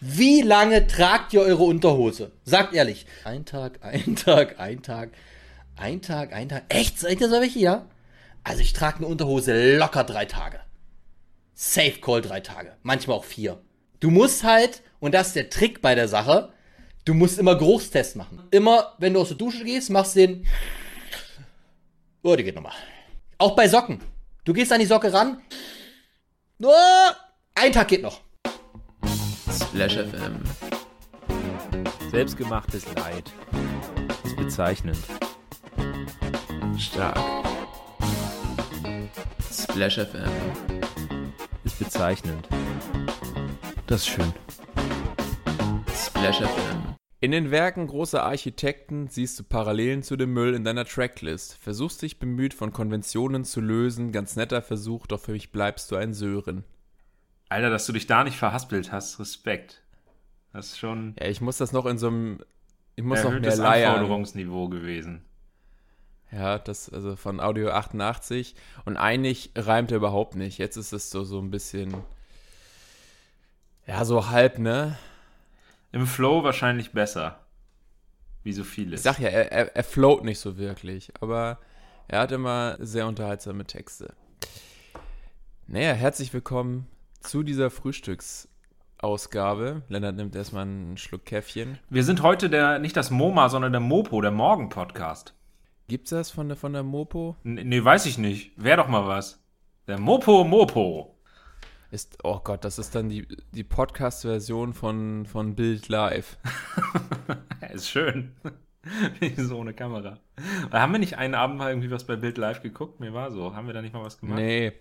Wie lange tragt ihr eure Unterhose? Sagt ehrlich. Ein Tag, ein Tag, ein Tag, ein Tag, ein Tag. Echt? Seid ihr so welche? Ja? Also ich trage eine Unterhose locker drei Tage. Safe Call drei Tage. Manchmal auch vier. Du musst halt, und das ist der Trick bei der Sache, du musst immer Geruchstest machen. Immer, wenn du aus der Dusche gehst, machst den. Oh, die geht nochmal. Auch bei Socken. Du gehst an die Socke ran. Oh, ein Tag geht noch. Splash FM. Selbstgemachtes Leid. Ist bezeichnend. Stark. Splash FM. Ist bezeichnend. Das ist schön. Splash FM. In den Werken großer Architekten siehst du Parallelen zu dem Müll in deiner Tracklist. Versuchst dich bemüht von Konventionen zu lösen, ganz netter Versuch, doch für mich bleibst du ein Sören. Alter, dass du dich da nicht verhaspelt hast, Respekt. Das ist schon Ja, ich muss das noch in so einem. Ich muss noch mehr leiern. Anforderungsniveau gewesen. Ja, das, also von Audio 88. Und eigentlich reimt er überhaupt nicht. Jetzt ist es so, so ein bisschen. Ja, so halb, ne? Im Flow wahrscheinlich besser. Wie so vieles. Ich sag ja, er, er, er float nicht so wirklich, aber er hat immer sehr unterhaltsame Texte. Naja, herzlich willkommen zu dieser Frühstücksausgabe. Lennart nimmt erstmal einen Schluck Käffchen. Wir sind heute der, nicht das MoMA, sondern der Mopo, der Morgen-Podcast. Gibt's das von der, von der Mopo? N nee, weiß ich nicht. Wäre doch mal was. Der Mopo Mopo. Ist, oh Gott, das ist dann die, die Podcast-Version von, von Bild Live. ist schön. so ohne Kamera. Haben wir nicht einen Abend mal irgendwie was bei Bild Live geguckt? Mir war so. Haben wir da nicht mal was gemacht? Nee.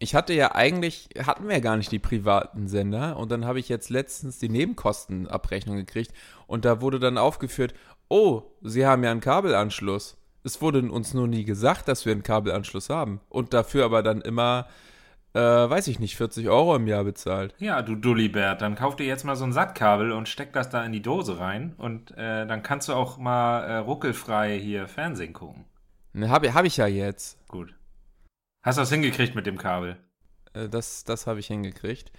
Ich hatte ja eigentlich, hatten wir ja gar nicht die privaten Sender und dann habe ich jetzt letztens die Nebenkostenabrechnung gekriegt und da wurde dann aufgeführt, oh, Sie haben ja einen Kabelanschluss. Es wurde uns nur nie gesagt, dass wir einen Kabelanschluss haben und dafür aber dann immer, äh, weiß ich nicht, 40 Euro im Jahr bezahlt. Ja, du Dullibert, dann kauf dir jetzt mal so ein Sattkabel und steck das da in die Dose rein und äh, dann kannst du auch mal äh, ruckelfrei hier Fernsehen gucken. Ne, habe hab ich ja jetzt. Gut. Hast du das hingekriegt mit dem Kabel? Äh, Das, das habe ich hingekriegt.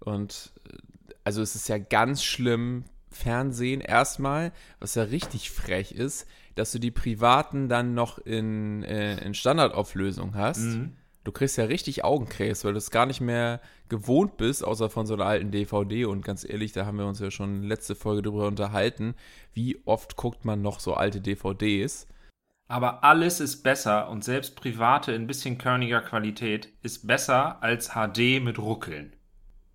Und äh, also es ist ja ganz schlimm, Fernsehen erstmal, was ja richtig frech ist, dass du die privaten dann noch in, äh, in Standardauflösung hast. Mhm. Du kriegst ja richtig Augenkrebs, weil du es gar nicht mehr gewohnt bist, außer von so einer alten DVD. Und ganz ehrlich, da haben wir uns ja schon letzte Folge drüber unterhalten, wie oft guckt man noch so alte DVDs. Aber alles ist besser und selbst private in bisschen körniger Qualität ist besser als HD mit Ruckeln.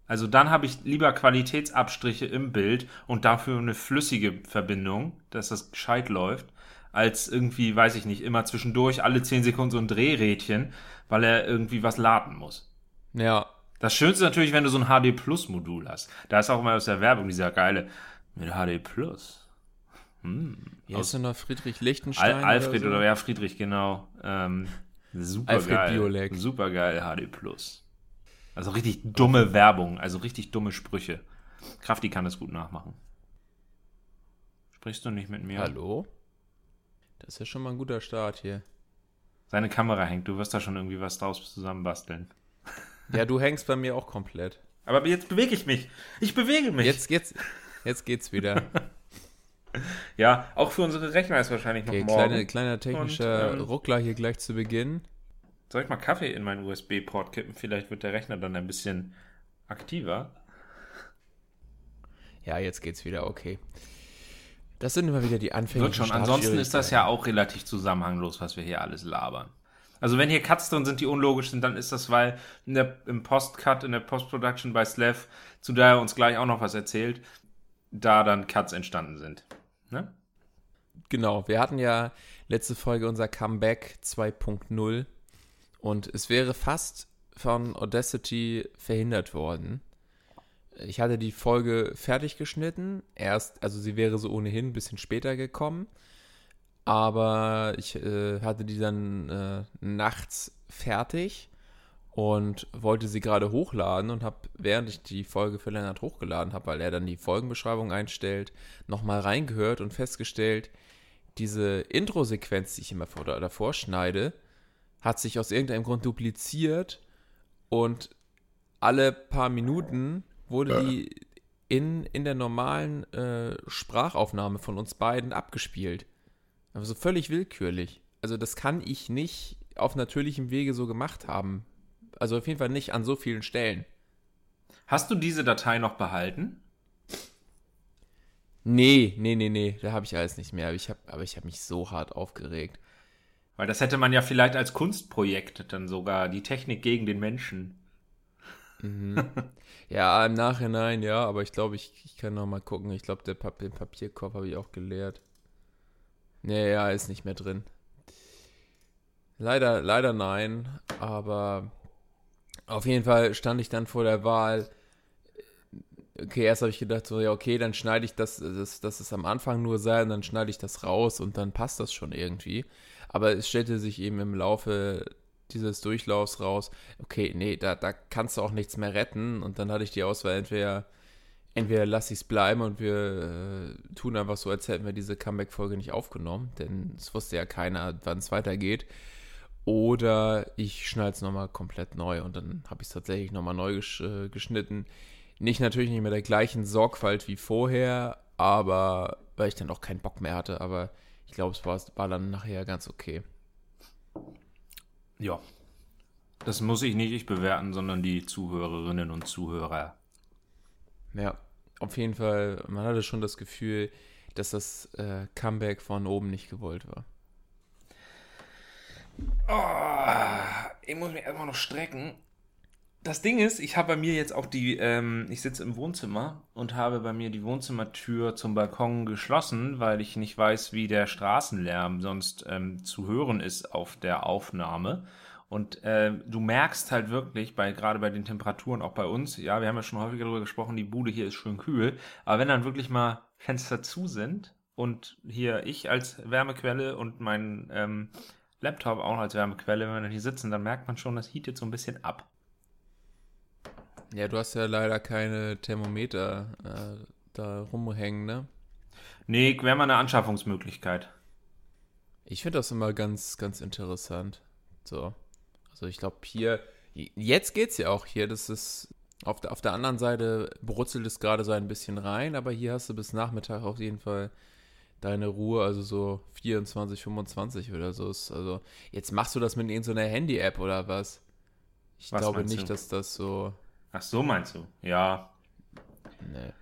Also dann habe ich lieber Qualitätsabstriche im Bild und dafür eine flüssige Verbindung, dass das gescheit läuft, als irgendwie, weiß ich nicht, immer zwischendurch alle 10 Sekunden so ein Drehrädchen, weil er irgendwie was laden muss. Ja, Das Schönste ist natürlich, wenn du so ein HD Plus Modul hast. Da ist auch immer aus der Werbung dieser geile mit HD Plus. Hm. Aus ist noch Friedrich Lichtenstein. Al Alfred oder, oder, so. ja, Friedrich, genau. Ähm, super Alfred geil. Biolek. Super geil, HD Plus. Also richtig dumme Werbung, also richtig dumme Sprüche. Krafti kann das gut nachmachen. Sprichst du nicht mit mir? Hallo? Das ist ja schon mal ein guter Start hier. Seine Kamera hängt, du wirst da schon irgendwie was draus zusammenbasteln. Ja, du hängst bei mir auch komplett. Aber jetzt bewege ich mich. Ich bewege mich. Jetzt, jetzt, jetzt geht's wieder. Ja, auch für unsere Rechner ist wahrscheinlich noch Okay, morgen. kleine, kleiner technischer Und, ähm, Ruckler hier gleich zu Beginn. Soll ich mal Kaffee in meinen USB-Port kippen? Vielleicht wird der Rechner dann ein bisschen aktiver. Ja, jetzt geht's wieder, okay. Das sind immer wieder die Anfänge. Wird schon. Ansonsten ist das ja auch relativ zusammenhanglos, was wir hier alles labern. Also wenn hier Cuts drin sind, die unlogisch sind, dann ist das, weil in der, im Postcut, in der Post-Production bei Slav, zu der er uns gleich auch noch was erzählt, da dann Cuts entstanden sind. Ne? Genau, wir hatten ja letzte Folge unser Comeback 2.0 und es wäre fast von Audacity verhindert worden. Ich hatte die Folge fertig geschnitten, erst, also sie wäre so ohnehin ein bisschen später gekommen, aber ich äh, hatte die dann äh, nachts fertig und wollte sie gerade hochladen und habe, während ich die Folge für Lennart hochgeladen habe, weil er dann die Folgenbeschreibung einstellt, nochmal reingehört und festgestellt, diese Intro-Sequenz, die ich immer vor, davor schneide, hat sich aus irgendeinem Grund dupliziert und alle paar Minuten wurde die in, in der normalen äh, Sprachaufnahme von uns beiden abgespielt. Also völlig willkürlich. Also das kann ich nicht auf natürlichem Wege so gemacht haben. Also auf jeden Fall nicht an so vielen Stellen. Hast du diese Datei noch behalten? Nee, nee, nee, nee, da habe ich alles nicht mehr. Aber ich habe aber ich hab mich so hart aufgeregt. Weil das hätte man ja vielleicht als Kunstprojekt dann sogar, die Technik gegen den Menschen. Ja, im Nachhinein, ja, aber ich glaube, ich, ich kann noch mal gucken. Ich glaube, der Pap den Papierkorb habe ich auch geleert. Nee, ja, ist nicht mehr drin. Leider, leider nein, aber auf jeden Fall stand ich dann vor der Wahl. Okay, erst habe ich gedacht, so, ja, okay, dann schneide ich das, das, das ist am Anfang nur sein, dann schneide ich das raus und dann passt das schon irgendwie. Aber es stellte sich eben im Laufe dieses Durchlaufs raus, okay, nee, da, da kannst du auch nichts mehr retten. Und dann hatte ich die Auswahl, entweder, entweder lasse ich es bleiben und wir äh, tun einfach so, als hätten wir diese Comeback-Folge nicht aufgenommen, denn es wusste ja keiner, wann es weitergeht. Oder ich schneide es nochmal komplett neu und dann habe ich es tatsächlich nochmal neu gesch äh, geschnitten. Nicht natürlich nicht mit der gleichen Sorgfalt wie vorher, aber weil ich dann auch keinen Bock mehr hatte, aber ich glaube, es war, war dann nachher ganz okay. Ja. Das muss ich nicht ich bewerten, sondern die Zuhörerinnen und Zuhörer. Ja, auf jeden Fall, man hatte schon das Gefühl, dass das äh, Comeback von oben nicht gewollt war. Oh, ich muss mich erstmal noch strecken. Das Ding ist, ich habe bei mir jetzt auch die, ähm, ich sitze im Wohnzimmer und habe bei mir die Wohnzimmertür zum Balkon geschlossen, weil ich nicht weiß, wie der Straßenlärm sonst ähm, zu hören ist auf der Aufnahme. Und äh, du merkst halt wirklich, bei, gerade bei den Temperaturen, auch bei uns, ja, wir haben ja schon häufiger darüber gesprochen, die Bude hier ist schön kühl, aber wenn dann wirklich mal Fenster zu sind und hier ich als Wärmequelle und mein ähm, Laptop auch als Wärmequelle, wenn wir dann hier sitzen, dann merkt man schon, das heatet so ein bisschen ab. Ja, du hast ja leider keine Thermometer äh, da rumhängen, ne? Nee, wäre mal eine Anschaffungsmöglichkeit. Ich finde das immer ganz, ganz interessant. So. Also ich glaube hier, jetzt geht's ja auch hier, das ist, auf der, auf der anderen Seite brutzelt es gerade so ein bisschen rein, aber hier hast du bis Nachmittag auf jeden Fall deine Ruhe, also so 24, 25 oder so. Ist, also jetzt machst du das mit irgendeiner Handy-App oder was? Ich Was glaube nicht, du? dass das so. Ach so, meinst du? Ja. Nee.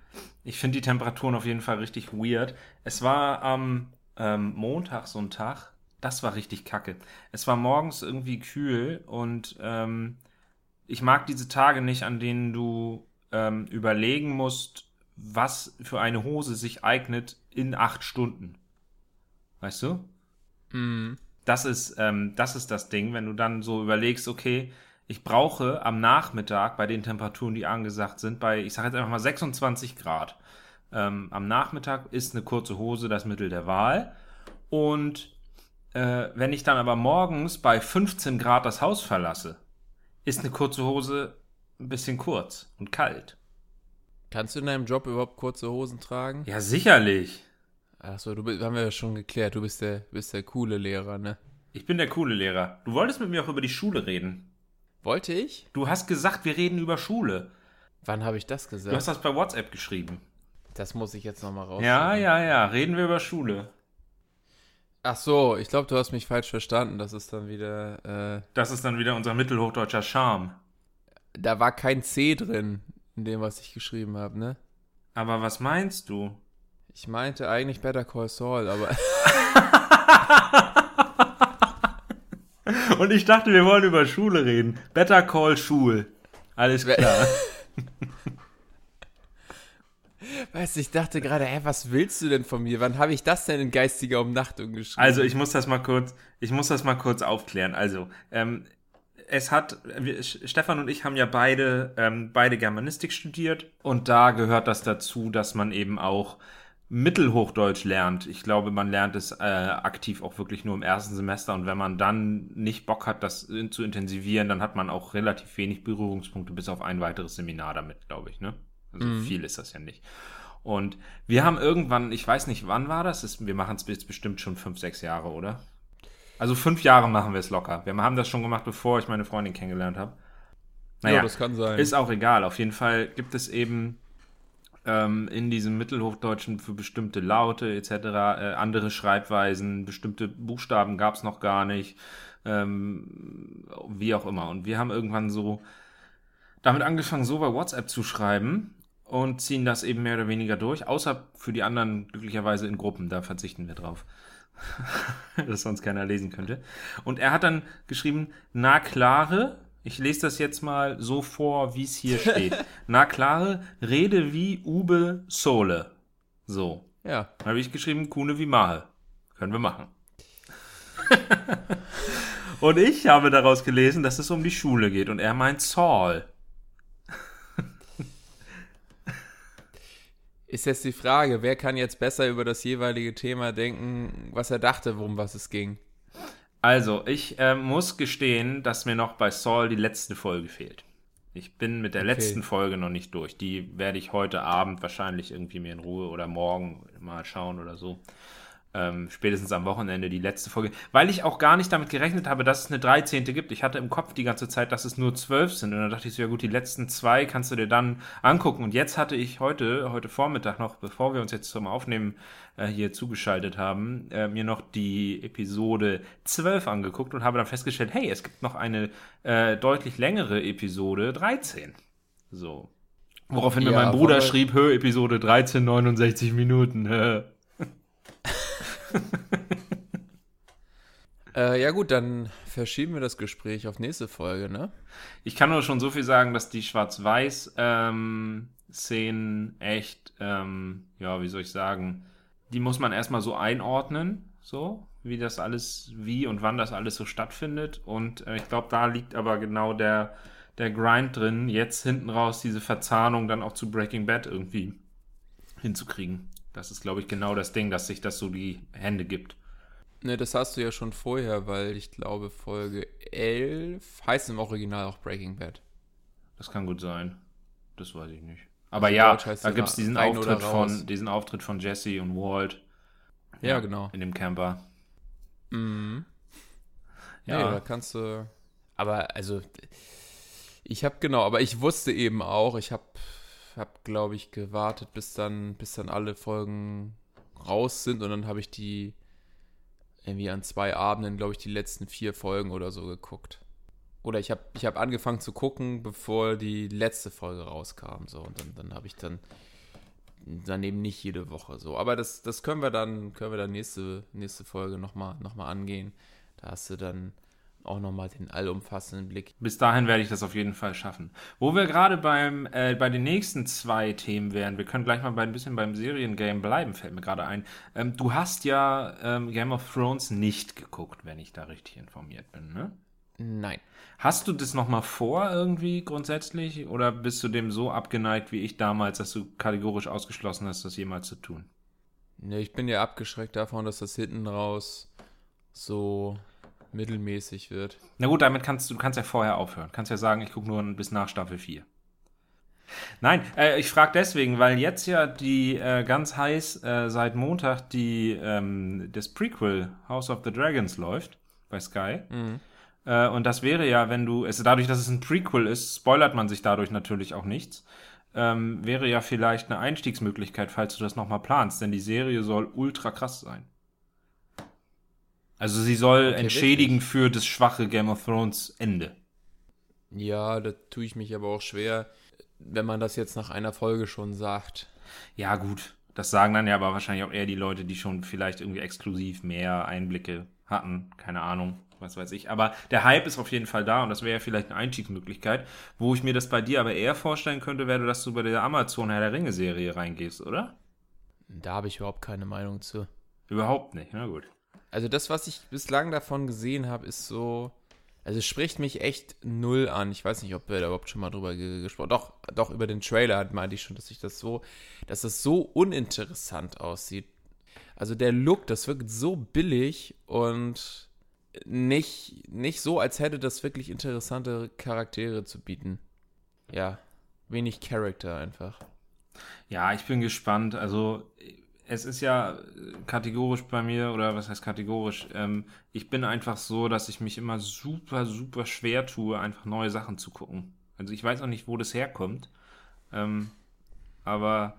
Ich finde die Temperaturen auf jeden Fall richtig weird. Es war am ähm, Montag so ein Tag, das war richtig kacke. Es war morgens irgendwie kühl und ähm, ich mag diese Tage nicht, an denen du ähm, überlegen musst, was für eine Hose sich eignet in acht Stunden. Weißt du? Mm. Das ist, ähm, das ist das Ding, wenn du dann so überlegst, okay, ich brauche am Nachmittag bei den Temperaturen, die angesagt sind, bei, ich sage jetzt einfach mal 26 Grad. Ähm, am Nachmittag ist eine kurze Hose das Mittel der Wahl. Und äh, wenn ich dann aber morgens bei 15 Grad das Haus verlasse, ist eine kurze Hose ein bisschen kurz und kalt. Kannst du in deinem Job überhaupt kurze Hosen tragen? Ja, sicherlich. Achso, du bist, haben wir ja schon geklärt, du bist der, bist der coole Lehrer, ne? Ich bin der coole Lehrer. Du wolltest mit mir auch über die Schule reden. Wollte ich? Du hast gesagt, wir reden über Schule. Wann habe ich das Du gesagt? hast das bei WhatsApp geschrieben. das muss ich jetzt nochmal raus. Ja, ja, ja. Reden wir über Schule. Ach so, ich glaube, du hast mich falsch verstanden. Das ist dann wieder. Äh, Das ist dann wieder unser mittelhochdeutscher Charme. da war kein C drin in dem, was ich geschrieben habe, ne? Aber was meinst du? Ich meinte eigentlich Better Call Saul, aber Und ich dachte, wir wollen über Schule reden. Better Call Schul. Alles klar. weißt du, ich dachte gerade, hä, was willst du denn von mir? Wann habe ich das denn in geistiger Umnachtung geschrieben? Also ich muss das mal kurz, ich muss das mal kurz aufklären. Also ähm, es hat, wir, Stefan und ich haben ja beide, ähm, beide Germanistik studiert und da gehört das dazu, dass man eben auch Mittelhochdeutsch lernt. Ich glaube, man lernt es äh, aktiv auch wirklich nur im ersten Semester und wenn man dann nicht Bock hat, das in- zu intensivieren, dann hat man auch relativ wenig Berührungspunkte bis auf ein weiteres Seminar damit, glaube ich. Ne? Also viel ist das ja nicht. Und wir haben irgendwann, ich weiß nicht, wann war das? Ist, wir machen es jetzt bestimmt schon fünf, sechs Jahre, oder? Also fünf Jahre machen wir es locker. Wir haben das schon gemacht, bevor ich meine Freundin kennengelernt habe. Naja, ja, das kann sein. ist auch egal. Auf jeden Fall gibt es eben ähm, in diesem Mittelhochdeutschen für bestimmte Laute etc., äh, andere Schreibweisen, bestimmte Buchstaben gab es noch gar nicht, ähm, wie auch immer. Und wir haben irgendwann so damit angefangen, so bei WhatsApp zu schreiben und ziehen das eben mehr oder weniger durch, außer für die anderen glücklicherweise in Gruppen, da verzichten wir drauf. das sonst keiner lesen könnte. Und er hat dann geschrieben, na klare, ich lese das jetzt mal so vor, wie es hier steht. Na klare, rede wie Ube Sole. So. Ja. Dann habe ich geschrieben, Kuhne wie Mahe. Können wir machen. und ich habe daraus gelesen, dass es um die Schule geht und er meint Saul. Ist jetzt die Frage, wer kann jetzt besser über das jeweilige Thema denken, was er dachte, worum was es ging? Also, ich äh, muss gestehen, dass mir noch bei Saul die letzte Folge fehlt. Ich bin mit der Okay. letzten Folge noch nicht durch. Die werde ich heute Abend wahrscheinlich irgendwie mir in Ruhe oder morgen mal schauen oder so. Ähm, spätestens am Wochenende die letzte Folge. Weil ich auch gar nicht damit gerechnet habe, dass es eine 13. gibt. Ich hatte im Kopf die ganze Zeit, dass es nur 12 sind. Und dann dachte ich so, ja gut, die letzten zwei kannst du dir dann angucken. Und jetzt hatte ich heute, heute Vormittag noch, bevor wir uns jetzt zum Aufnehmen äh, hier zugeschaltet haben, äh, mir noch die Episode 12 angeguckt und habe dann festgestellt, hey, es gibt noch eine äh, deutlich längere Episode 13. So. Woraufhin mir Ja, mein Bruder schrieb, Hö, Episode 13, 69 Minuten. Äh, ja gut, dann verschieben wir das Gespräch auf nächste Folge, ne? Ich kann nur schon so viel sagen, dass die Schwarz-Weiß-Szenen echt, ähm, ja, wie soll ich sagen, die muss man erstmal so einordnen, so, wie das alles, wie und wann das alles so stattfindet. Und äh, ich glaube, da liegt aber genau der, der Grind drin, jetzt hinten raus diese Verzahnung dann auch zu Breaking Bad irgendwie hinzukriegen. Das ist, glaube ich, genau das Ding, dass sich das so die Hände gibt. Ne, das hast du ja schon vorher, weil ich glaube, Folge 11 heißt im Original auch Breaking Bad. Das kann gut sein. Das weiß ich nicht. Aber Also ja, da gibt es diesen Auftritt von, diesen Auftritt von Jesse und Walt. Ja, genau. In dem Camper. Mhm. Ja. Ja, da kannst du. Aber also, ich habe genau, aber ich wusste eben auch, ich habe, hab, glaube ich, gewartet, bis dann, bis dann alle Folgen raus sind und dann habe ich die irgendwie an zwei Abenden, glaube ich, die letzten vier Folgen oder so geguckt. Oder ich habe ich hab angefangen zu gucken, bevor die letzte Folge rauskam. So, und dann, dann habe ich dann dann eben nicht jede Woche so. Aber das, das können wir dann, können wir dann nächste, nächste Folge nochmal noch mal angehen. Da hast du dann auch nochmal den allumfassenden Blick. Bis dahin werde ich das auf jeden Fall schaffen. Wo wir gerade beim äh, bei den nächsten zwei Themen wären, wir können gleich mal bei, ein bisschen beim Seriengame bleiben, fällt mir gerade ein. Ähm, du hast ja ähm, Game of Thrones nicht geguckt, wenn ich da richtig informiert bin, ne? Nein. Hast du das nochmal vor irgendwie grundsätzlich oder bist du dem so abgeneigt wie ich damals, dass du kategorisch ausgeschlossen hast, das jemals zu tun? Ne, ich bin ja abgeschreckt davon, dass das hinten raus so mittelmäßig wird. Na gut, damit kannst du, kannst ja vorher aufhören. Kannst ja sagen, ich gucke nur bis nach Staffel 4. Nein, äh, ich frage deswegen, weil jetzt ja die äh, ganz heiß äh, seit Montag die ähm, das Prequel House of the Dragons läuft bei Sky. Äh, und das wäre ja, wenn du, es dadurch, dass es ein Prequel ist, spoilert man sich dadurch natürlich auch nichts. Ähm, wäre ja vielleicht eine Einstiegsmöglichkeit, falls du das nochmal planst, denn die Serie soll ultra krass sein. Also sie soll Okay, entschädigen für das schwache Game of Thrones Ende. Ja, da tue ich mich aber auch schwer, wenn man das jetzt nach einer Folge schon sagt. Ja, gut. Das sagen dann ja aber wahrscheinlich auch eher die Leute, die schon vielleicht irgendwie exklusiv mehr Einblicke hatten. Keine Ahnung, was weiß ich. Aber der Hype ist auf jeden Fall da und das wäre ja vielleicht eine Einstiegsmöglichkeit. Wo ich mir das bei dir aber eher vorstellen könnte, wäre, dass du bei der Amazon Herr der Ringe Serie reingehst, oder? Da habe ich überhaupt keine Meinung zu. Überhaupt nicht, na gut. Also das, was ich bislang davon gesehen habe, ist so. Also es spricht mich echt null an. Ich weiß nicht, ob wir da überhaupt schon mal drüber ge- gesprochen Doch, doch, über den Trailer hat- meinte ich schon, dass ich das so, dass das so uninteressant aussieht. Also der Look, das wirkt so billig und nicht, nicht so, als hätte das wirklich interessante Charaktere zu bieten. Ja, wenig Charakter einfach. Ja, ich bin gespannt. Also es ist ja kategorisch bei mir, oder was heißt kategorisch? Ähm, ich bin einfach so, dass ich mich immer super, super schwer tue, einfach neue Sachen zu gucken. Also ich weiß auch nicht, wo das herkommt. Ähm, aber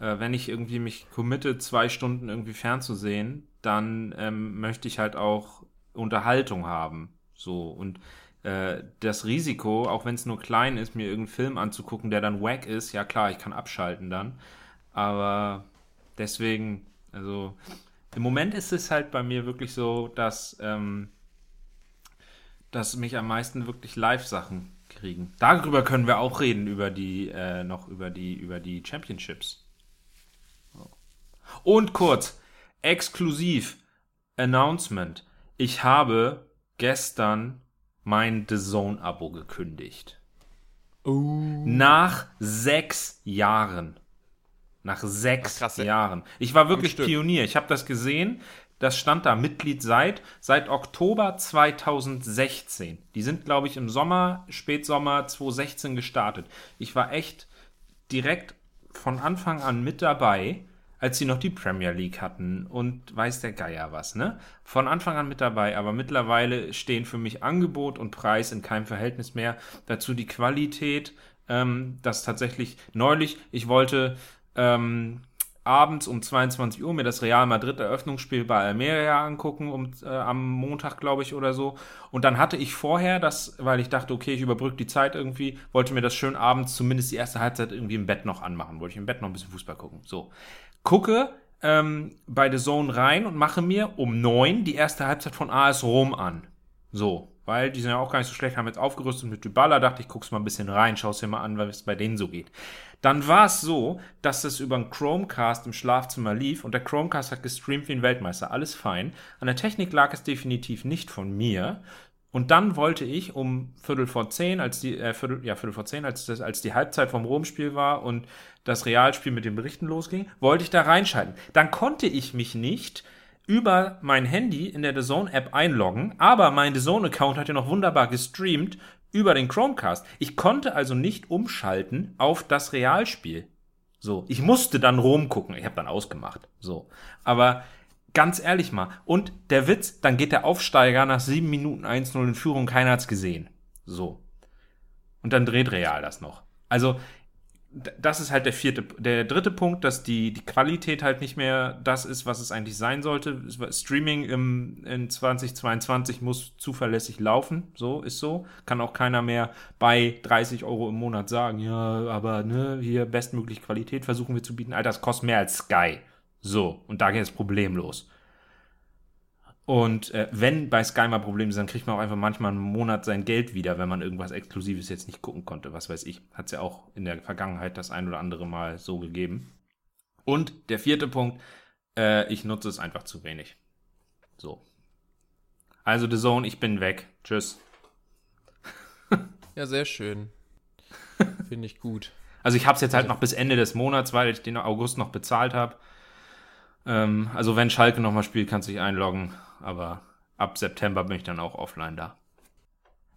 äh, wenn ich irgendwie mich committe, zwei Stunden irgendwie fernzusehen, dann ähm, möchte ich halt auch Unterhaltung haben. So und äh, das Risiko, auch wenn es nur klein ist, mir irgendeinen Film anzugucken, der dann wack ist, ja klar, ich kann abschalten dann. Aber deswegen, also im Moment ist es halt bei mir wirklich so, dass, ähm, dass mich am meisten wirklich Live-Sachen kriegen. Darüber können wir auch reden, über die, äh, noch über die, über die Championships. So. Und kurz, exklusiv Announcement. Ich habe gestern mein The Zone-Abo gekündigt. Nach sechs Jahren. Nach sechs Ach, krass. Jahren. Ich war wirklich. Pionier. Ich habe das gesehen. Das stand da, Mitglied seit, seit Oktober 2016. Die sind, glaube ich, im Sommer, Spätsommer 2016 gestartet. Ich war echt direkt von Anfang an mit dabei, als sie noch die Premier League hatten und weiß der Geier was, ne? Von Anfang an mit dabei, aber mittlerweile stehen für mich Angebot und Preis in keinem Verhältnis mehr. Dazu die Qualität, ähm, das tatsächlich neulich, ich wollte ähm, abends um 22 Uhr mir das Real Madrid Eröffnungsspiel bei Almeria angucken, um, äh, am Montag, glaube ich, oder so. Und dann hatte ich vorher das, weil ich dachte, okay, ich überbrücke die Zeit irgendwie, wollte mir das schön abends zumindest die erste Halbzeit irgendwie im Bett noch anmachen. Wollte ich im Bett noch ein bisschen Fußball gucken. So. Gucke ähm, bei The Zone rein und mache mir um neun die erste Halbzeit von AS Rom an. So. Weil die sind ja auch gar nicht so schlecht, haben jetzt aufgerüstet mit Dybala, dachte ich, guck's mal ein bisschen rein, schau's dir mal an, es bei denen so geht. Dann war es so, dass es über einen Chromecast im Schlafzimmer lief und der Chromecast hat gestreamt wie ein Weltmeister. Alles fein. An der Technik lag es definitiv nicht von mir. Und dann wollte ich um Viertel vor zehn, als die, äh, Viertel, ja, Viertel vor zehn, als, das, als die Halbzeit vom Rom-Spiel war und das Realspiel mit den Berichten losging, wollte ich da reinschalten. Dann konnte ich mich nicht über mein Handy in der The Zone App einloggen, aber mein The Zone Account hat ja noch wunderbar gestreamt über den Chromecast. Ich konnte also nicht umschalten auf das Realspiel. So, ich musste dann Rom gucken. Ich habe dann ausgemacht. So, aber ganz ehrlich mal. Und der Witz, dann geht der Aufsteiger nach 7 Minuten 1-0 in Führung, keiner hat's gesehen. So. Und dann dreht Real das noch. Also, das ist halt der vierte, der dritte Punkt, dass die, die Qualität halt nicht mehr das ist, was es eigentlich sein sollte. Es Streaming im, in 2022 muss zuverlässig laufen. So, ist so. Kann auch keiner mehr bei 30 Euro im Monat sagen, ja, aber ne, hier bestmögliche Qualität versuchen wir zu bieten. Alter, das kostet mehr als Sky. So, und da geht das Problem los. Und äh, wenn bei Sky mal Probleme sind, dann kriegt man auch einfach manchmal einen Monat sein Geld wieder, wenn man irgendwas Exklusives jetzt nicht gucken konnte. Was weiß ich. Hat es ja auch in der Vergangenheit das ein oder andere Mal so gegeben. Und der vierte Punkt, äh, ich nutze es einfach zu wenig. So. Also The Zone, ich bin weg. Tschüss. Ja, sehr schön. Finde ich gut. Also ich habe es jetzt halt noch bis Ende des Monats, weil ich den August noch bezahlt habe. Ähm, also wenn Schalke nochmal spielt, kannst du dich einloggen. Aber ab September bin ich dann auch offline da.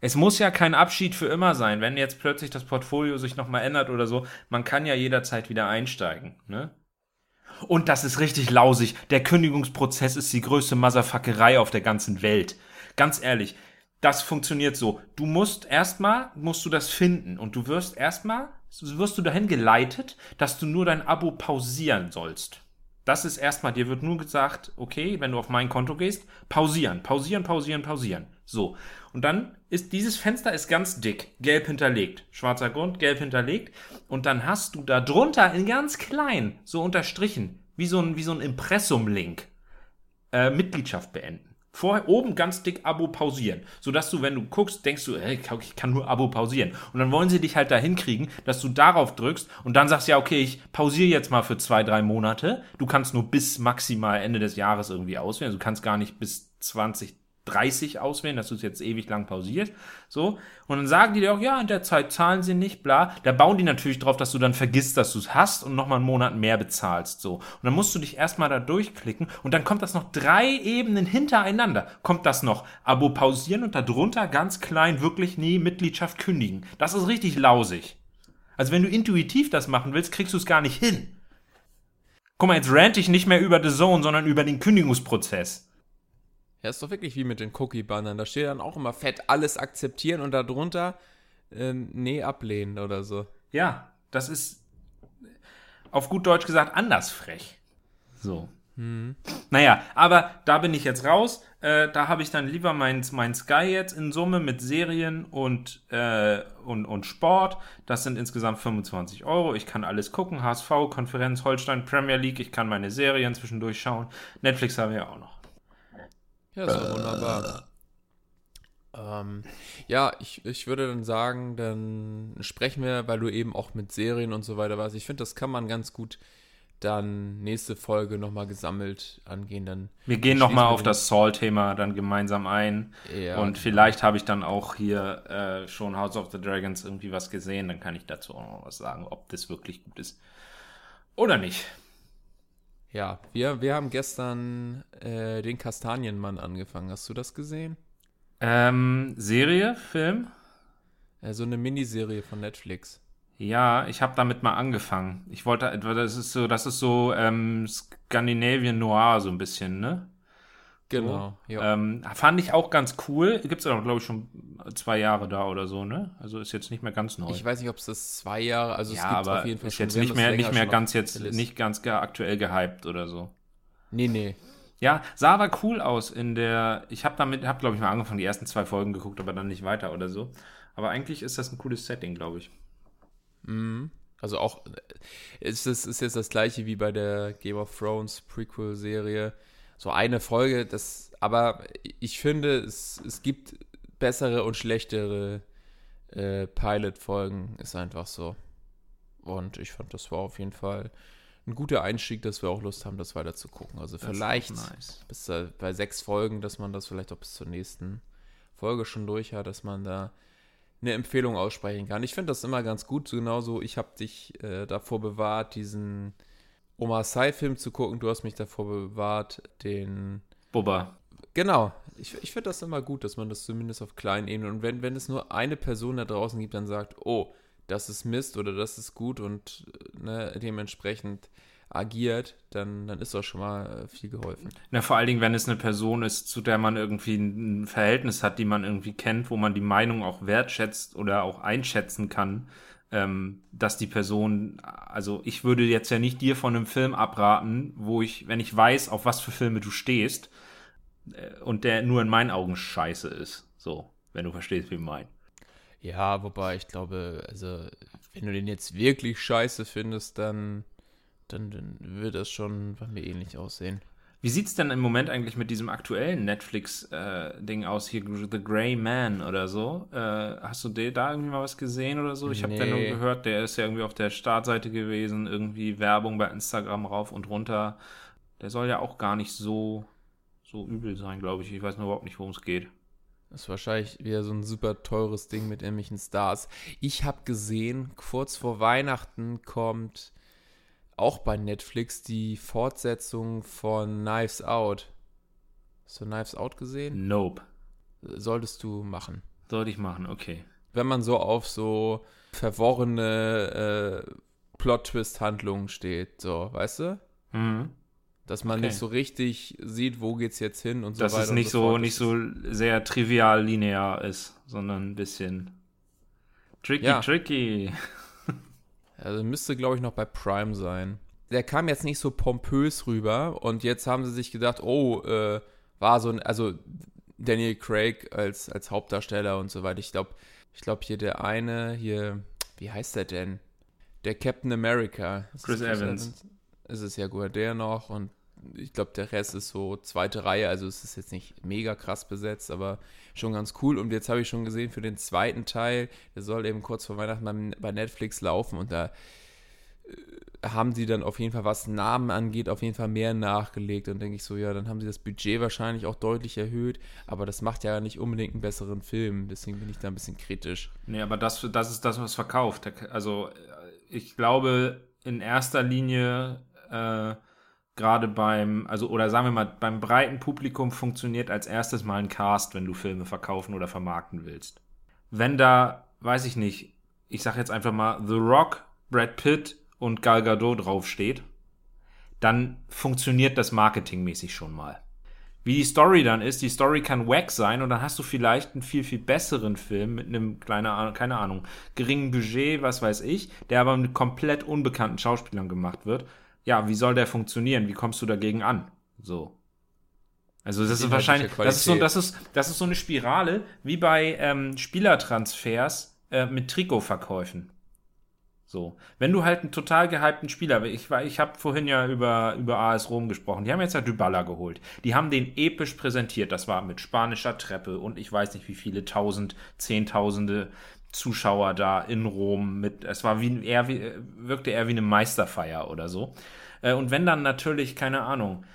Es muss ja kein Abschied für immer sein, wenn jetzt plötzlich das Portfolio sich nochmal ändert oder so. Man kann ja jederzeit wieder einsteigen. Ne? Und das ist richtig lausig. Der Kündigungsprozess ist die größte Motherfuckerei auf der ganzen Welt. Ganz ehrlich, das funktioniert so. Du musst erstmal, musst du das finden und du wirst erstmal, wirst du dahin geleitet, dass du nur dein Abo pausieren sollst. Das ist erstmal, dir wird nur gesagt, okay, wenn du auf mein Konto gehst, pausieren, pausieren, pausieren, pausieren. So. Und dann ist dieses Fenster ist ganz dick, gelb hinterlegt. Schwarzer Grund, gelb hinterlegt. Und dann hast du da drunter in ganz klein, so unterstrichen, wie so ein, wie so ein Impressum-Link, äh, Mitgliedschaft beenden. Vorher oben ganz dick Abo pausieren, sodass du, wenn du guckst, denkst du, hey, ich kann nur Abo pausieren. Und dann wollen sie dich halt dahin kriegen, dass du darauf drückst und dann sagst, ja, okay, ich pausiere jetzt mal für zwei, drei Monate. Du kannst nur bis maximal Ende des Jahres irgendwie auswählen. Also du kannst gar nicht bis 2030 auswählen, dass du es jetzt ewig lang pausierst. So. Und dann sagen die dir auch, ja, in der Zeit zahlen sie nicht, bla. Da bauen die natürlich drauf, dass du dann vergisst, dass du es hast und nochmal einen Monat mehr bezahlst. So. Und dann musst du dich erstmal da durchklicken und dann kommt das noch drei Ebenen hintereinander. Kommt das noch Abo pausieren und darunter ganz klein wirklich nie Mitgliedschaft kündigen. Das ist richtig lausig. Also wenn du intuitiv das machen willst, kriegst du es gar nicht hin. Guck mal, jetzt rant ich nicht mehr über The Zone, sondern über den Kündigungsprozess. Ja, ist doch wirklich wie mit den Cookie-Bannern. Da steht dann auch immer fett alles akzeptieren und darunter äh, nee ablehnen oder so. Ja, das ist. auf gut Deutsch gesagt anders frech. So. Naja, aber da bin ich jetzt raus. Äh, da habe ich dann lieber mein, mein Sky jetzt in Summe mit Serien und, äh, und, und Sport. Das sind insgesamt 25 Euro. Ich kann alles gucken. HSV, Konferenz, Holstein, Premier League. Ich kann meine Serien zwischendurch schauen. Netflix haben wir ja auch noch. Ja, ist doch wunderbar. Ähm, ja, ich, ich würde dann sagen, dann sprechen wir, weil du eben auch mit Serien und so weiter warst. Ich finde, das kann man ganz gut dann nächste Folge nochmal gesammelt angehen. Dann Wir gehen nochmal auf das Saul-Thema dann gemeinsam ein. Ja, und genau. vielleicht habe ich dann auch hier äh, schon House of the Dragons irgendwie was gesehen. Dann kann ich dazu auch noch was sagen, ob das wirklich gut ist. Oder nicht. Ja, wir, wir haben gestern äh, den Kastanienmann angefangen. Hast du das gesehen? Ähm, Serie, Film? Äh, so eine Miniserie von Netflix. Ja, ich habe damit mal angefangen. Ich wollte etwa, das ist so, das ist so ähm, Scandinavian Noir so ein bisschen, ne? Genau. Ja. Ähm, fand ich auch ganz cool. Gibt's ja, glaube ich, schon zwei Jahre da oder so, ne? Also ist jetzt nicht mehr ganz neu. ich weiß nicht, ob es das zwei Jahre, also es ja, gibt aber auf jeden Fall ist schon. jetzt wir haben nicht mehr, nicht mehr ganz jetzt, nicht ganz ge- aktuell gehypt oder so. Nee, nee. Ja, sah aber cool aus in der. Ich habe damit, habe glaube ich mal angefangen, die ersten zwei Folgen geguckt, aber dann nicht weiter oder so. Aber eigentlich ist das ein cooles Setting, glaube ich. Also auch, äh, ist es ist jetzt das gleiche wie bei der Game of Thrones Prequel-Serie. So eine Folge, das, aber ich finde, es, es gibt bessere und schlechtere äh, Pilot-Folgen, ist einfach so. Und ich fand, das war auf jeden Fall ein guter Einstieg, dass wir auch Lust haben, das weiter zu gucken. Also Das vielleicht nice. bis äh, bei sechs Folgen, dass man das vielleicht auch bis zur nächsten Folge schon durch hat, dass man da eine Empfehlung aussprechen kann. Ich finde das immer ganz gut. Genauso, ich habe dich äh, davor bewahrt, diesen Omar Sy-Film zu gucken. Du hast mich davor bewahrt, den. Bubba. Genau. Ich, ich finde das immer gut, dass man das zumindest auf kleinen Ebenen. Und wenn, wenn es nur eine Person da draußen gibt, dann sagt, oh, das ist Mist oder das ist gut und ne, dementsprechend agiert, dann, dann ist doch schon mal äh, viel geholfen. Na, vor allen Dingen, wenn es eine Person ist, zu der man irgendwie ein Verhältnis hat, die man irgendwie kennt, wo man die Meinung auch wertschätzt oder auch einschätzen kann, ähm, dass die Person, also ich würde jetzt ja nicht dir von einem Film abraten, wo ich, wenn ich weiß, auf was für Filme du stehst, äh, und der nur in meinen Augen scheiße ist. So, wenn du verstehst, wie ich meine. Ja, wobei ich glaube, also wenn du den jetzt wirklich scheiße findest, dann, dann, dann wird das schon bei mir ähnlich aussehen. Wie sieht's denn im Moment eigentlich mit diesem aktuellen Netflix-Ding aus, hier The Grey Man oder so? Äh, hast du da irgendwie mal was gesehen oder so? Ich habe den nur Nee. gehört, der ist ja irgendwie auf der Startseite gewesen, irgendwie Werbung bei Instagram rauf und runter. Der soll ja auch gar nicht so, so übel sein, glaube ich. Ich weiß nur überhaupt nicht, worum es geht. Das ist wahrscheinlich wieder so ein super teures Ding mit irgendwelchen Stars. Ich habe gesehen, kurz vor Weihnachten kommt auch bei Netflix die Fortsetzung von Knives Out. Hast du Knives Out gesehen? Nope. Solltest du machen. Sollte ich machen, okay. wenn man so auf so verworrene äh, Plot-Twist-Handlungen steht, so, weißt du? Mhm. Dass man Okay. nicht so richtig sieht, wo geht's jetzt hin und so Dass weiter. es und nicht so, fort. nicht so sehr trivial linear ist, sondern ein bisschen tricky, Ja. tricky. Also müsste, glaube ich, noch bei Prime sein. Der kam jetzt nicht so pompös rüber und jetzt haben sie sich gedacht, oh, äh, war so ein, also Daniel Craig als, als Hauptdarsteller und so weiter. Ich glaube, ich glaube hier der eine, hier, wie heißt der denn? Der Captain America. Ist Chris das Evans. Ist es ja gut, der noch und ich glaube, der Rest ist so zweite Reihe, also es ist jetzt nicht mega krass besetzt, aber schon ganz cool. Und jetzt habe ich schon gesehen, für den zweiten Teil, der soll eben kurz vor Weihnachten bei Netflix laufen und da äh, haben sie dann auf jeden Fall, was Namen angeht, auf jeden Fall mehr nachgelegt. Und denke ich so, ja, dann haben sie das Budget wahrscheinlich auch deutlich erhöht, aber das macht ja nicht unbedingt einen besseren Film, deswegen bin ich da ein bisschen kritisch. Nee, aber das, das ist das, was verkauft. Also, ich glaube, in erster Linie, äh, gerade beim, also, oder sagen wir mal, beim breiten Publikum funktioniert als erstes mal ein Cast, wenn du Filme verkaufen oder vermarkten willst. Wenn da, weiß ich nicht, ich sag jetzt einfach mal The Rock, Brad Pitt und Gal Gadot draufsteht, dann funktioniert das marketingmäßig schon mal. Wie die Story dann ist, die Story kann wack sein und dann hast du vielleicht einen viel, viel besseren Film mit einem, kleiner, keine Ahnung, geringen Budget, was weiß ich, der aber mit komplett unbekannten Schauspielern gemacht wird. Ja, wie soll der funktionieren? Wie kommst du dagegen an? So. Also das ist wahrscheinlich, das ist, so, das, ist, das ist so eine Spirale wie bei ähm, Spielertransfers äh, mit Trikotverkäufen. So, wenn du halt einen total gehypten Spieler, ich, war- ich habe vorhin ja über, über AS Rom gesprochen, die haben jetzt ja Dybala geholt. Die haben den episch präsentiert, das war mit spanischer Treppe und ich weiß nicht wie viele tausend, zehntausende Zuschauer da in Rom mit, es war wie, eher wie, wirkte eher wie eine Meisterfeier oder so. Äh, Und wenn dann natürlich, keine Ahnung,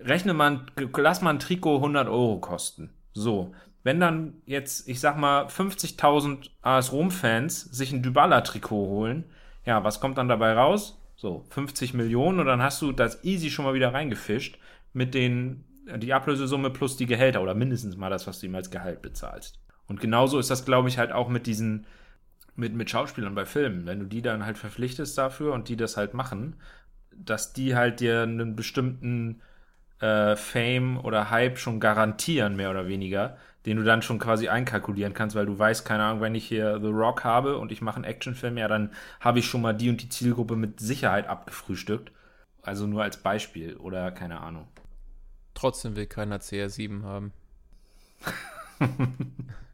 rechne man, lass mal ein Trikot 100 Euro kosten. So. Wenn dann jetzt, ich sag mal, 50.000 AS Rom-Fans sich ein Dybala-Trikot holen, ja, was kommt dann dabei raus? So, 50 Millionen und dann hast du das easy schon mal wieder reingefischt mit den, die Ablösesumme plus die Gehälter oder mindestens mal das, was du ihm als Gehalt bezahlst. Und genauso ist das, glaube ich, halt auch mit diesen, mit, mit Schauspielern bei Filmen. Wenn du die dann halt verpflichtest dafür und die das halt machen, dass die halt dir einen bestimmten äh, Fame oder Hype schon garantieren, mehr oder weniger, den du dann schon quasi einkalkulieren kannst, weil du weißt, keine Ahnung, wenn ich hier The Rock habe und ich mache einen Actionfilm, ja, dann habe ich schon mal die und die Zielgruppe mit Sicherheit abgefrühstückt. Also nur als Beispiel oder keine Ahnung. Trotzdem will keiner CR7 haben.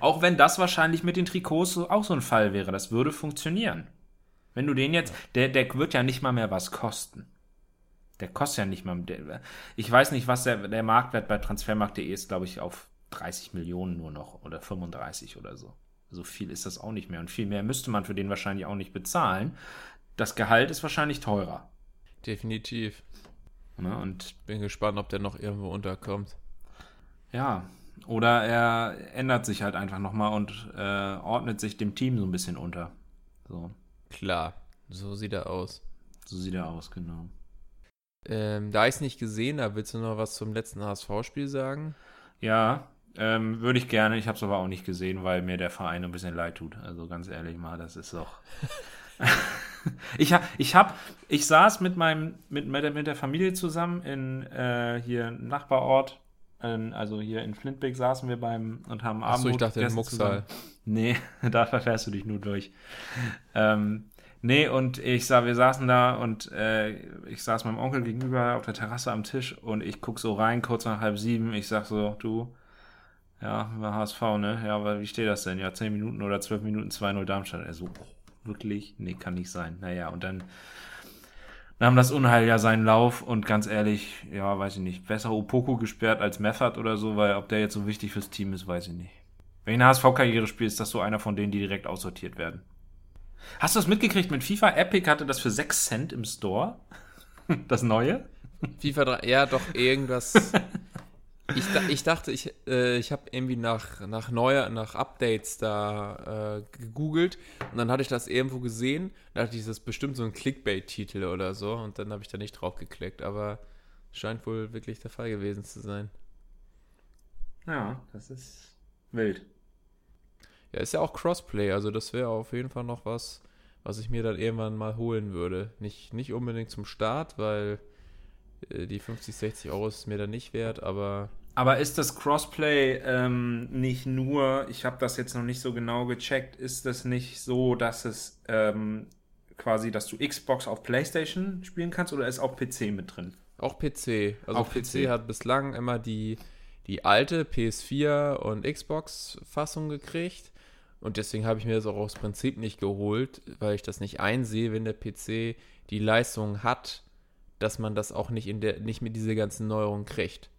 Auch wenn das wahrscheinlich mit den Trikots auch so ein Fall wäre, das würde funktionieren. Wenn du den jetzt, der, der wird ja nicht mal mehr was kosten. Der kostet ja nicht mal, der, ich weiß nicht, was der, der Marktwert bei transfermarkt.de ist, glaube ich, auf 30 Millionen nur noch oder 35 oder so. So viel ist das auch nicht mehr und viel mehr müsste man für den wahrscheinlich auch nicht bezahlen. Das Gehalt ist wahrscheinlich teurer. Definitiv. Ne? Und Bin gespannt, ob der noch irgendwo unterkommt. Ja, oder er ändert sich halt einfach nochmal und äh, ordnet sich dem Team so ein bisschen unter. So, Klar, so sieht er aus. so sieht er aus, genau. Ähm, da ich es nicht gesehen habe, willst du noch was zum letzten HSV-Spiel sagen? Ja, ähm, würde ich gerne. Ich habe es aber auch nicht gesehen, weil mir der Verein ein bisschen leid tut. Also ganz ehrlich mal, das ist doch. ich habe, ich habe, ich saß mit meinem, mit, mit, der, Familie zusammen in äh, hier Nachbarort. Also hier in Flintbeck saßen wir beim und haben Achso, ich dachte in Mucksal. Nee, da verfährst du dich nur durch. Ähm, nee, und ich sah, wir saßen da und äh, ich saß meinem Onkel gegenüber auf der Terrasse am Tisch und ich guck so rein, kurz nach halb sieben. Ich sag so, du, ja, war HSV, ne? Ja, aber wie steht das denn? Ja, 10 Minuten oder 12 Minuten 2-0 Darmstadt. Er so, oh, wirklich? Nee, kann nicht sein. Naja, und dann nahm das Unheil ja seinen Lauf und ganz ehrlich, ja, weiß ich nicht. Besser Opoko gesperrt als Meffert oder so, weil ob der jetzt so wichtig fürs Team ist, weiß ich nicht. Wenn ich eine HSV-Karriere spiele, ist das so einer von denen, die direkt aussortiert werden. Hast du das mitgekriegt mit FIFA? Epic hatte das für 6 Cent im Store. Das neue? FIFA 3, ja, doch, irgendwas. ich, ich dachte, ich, äh, ich habe irgendwie nach, nach neuer, nach Updates da äh, gegoogelt und dann hatte ich das irgendwo gesehen. Da dachte ich, das ist bestimmt so ein Clickbait-Titel oder so und dann habe ich da nicht drauf geklickt, aber scheint wohl wirklich der Fall gewesen zu sein. Ja, das ist wild. Ja, ist ja auch Crossplay, also das wäre auf jeden Fall noch was, was ich mir dann irgendwann mal holen würde. Nicht, nicht unbedingt zum Start, weil die 50, 60 Euro ist mir dann nicht wert, aber Aber ist das Crossplay ähm, nicht nur, ich habe das jetzt noch nicht so genau gecheckt, ist das nicht so, dass es ähm, quasi, dass du Xbox auf PlayStation spielen kannst oder ist auch PC mit drin? Auch PC. Also Auch PC, PC. hat bislang immer die, die alte PS4 und Xbox-Fassung gekriegt. Und deswegen habe ich mir das auch aus Prinzip nicht geholt, weil ich das nicht einsehe, wenn der PC die Leistung hat, dass man das auch nicht in der, nicht mit dieser ganzen Neuerung kriegt.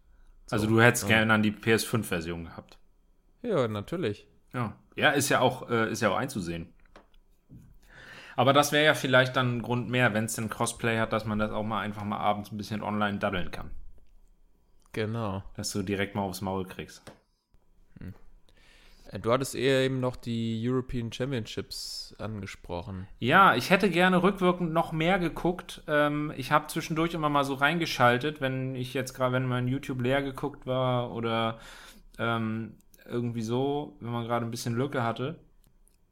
Also du hättest gerne dann die PS5-Version gehabt. Ja, natürlich. Ja. Ja, ist ja auch, äh, ist ja auch einzusehen. Aber das wäre ja vielleicht dann ein Grund mehr, wenn es denn Crossplay hat, dass man das auch mal einfach mal abends ein bisschen online daddeln kann. Genau. Dass du direkt mal aufs Maul kriegst. Äh, Du hattest eher eben noch die European Championships angesprochen. Ja, ich hätte gerne rückwirkend noch mehr geguckt. Ähm, ich habe zwischendurch immer mal so reingeschaltet, wenn ich jetzt gerade, wenn mein YouTube leer geguckt war oder ähm, irgendwie so, wenn man gerade ein bisschen Lücke hatte.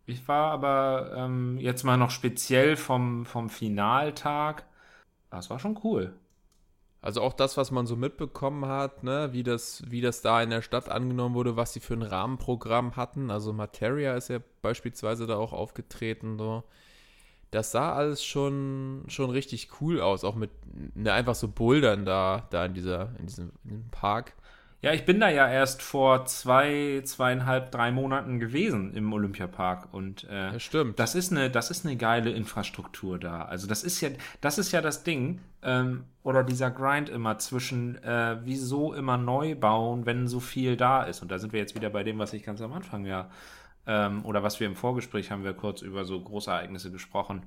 Ich war aber ähm, jetzt mal noch speziell vom, vom Finaltag. Das war schon cool. Also auch das, was man so mitbekommen hat, ne, wie das, wie das da in der Stadt angenommen wurde, was sie für ein Rahmenprogramm hatten. Also Materia ist ja beispielsweise da auch aufgetreten, so. Das sah alles schon, schon richtig cool aus, auch mit ne, einfach so Bouldern da, da in dieser, in diesem, in diesem Park. Ja, ich bin da ja erst vor zwei, zweieinhalb, drei Monaten gewesen im Olympiapark und äh, Ja, stimmt. das ist eine, das ist eine geile Infrastruktur da. Also das ist ja, das ist ja das Ding ähm, oder dieser Grind immer zwischen äh, wieso immer neu bauen, wenn so viel da ist. Und da sind wir jetzt wieder bei dem, was ich ganz am Anfang ja ähm, oder was wir im Vorgespräch haben wir kurz über so Großereignisse gesprochen.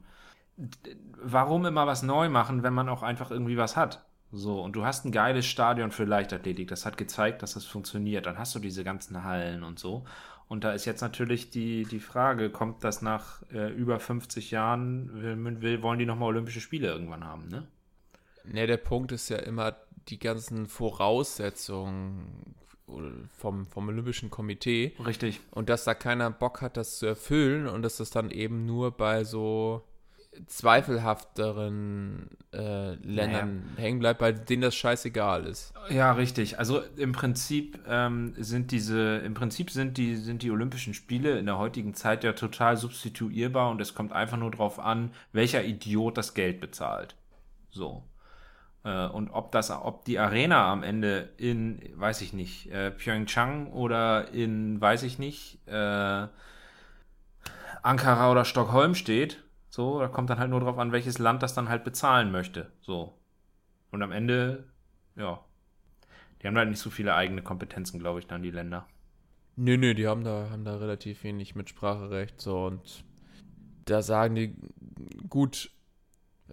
Warum immer was neu machen, wenn man auch einfach irgendwie was hat? So, und du hast ein geiles Stadion für Leichtathletik. Das hat gezeigt, dass das funktioniert. Dann hast du diese ganzen Hallen und so. Und da ist jetzt natürlich die, die Frage, kommt das nach äh, über 50 Jahren, will, will, wollen die nochmal Olympische Spiele irgendwann haben, ne? Ne, der Punkt ist ja immer die ganzen Voraussetzungen vom, vom Olympischen Komitee. Richtig. Und dass da keiner Bock hat, das zu erfüllen und dass das dann eben nur bei so zweifelhafteren äh, Ländern hängen bleibt, bei denen das scheißegal ist. Ja, richtig. Also im Prinzip ähm, sind diese, im Prinzip sind die, sind die Olympischen Spiele in der heutigen Zeit ja total substituierbar und es kommt einfach nur drauf an, welcher Idiot das Geld bezahlt. So. Äh, und ob das, ob die Arena am Ende in, weiß ich nicht, äh, Pyeongchang oder in, weiß ich nicht, äh, Ankara oder Stockholm steht, so, da kommt dann halt nur drauf an, welches Land das dann halt bezahlen möchte. So. Und am Ende, ja, die haben halt nicht so viele eigene Kompetenzen, glaube ich, dann die Länder. Nö, nö, die haben da, haben da relativ wenig Mitspracherecht. So, und da sagen die, gut,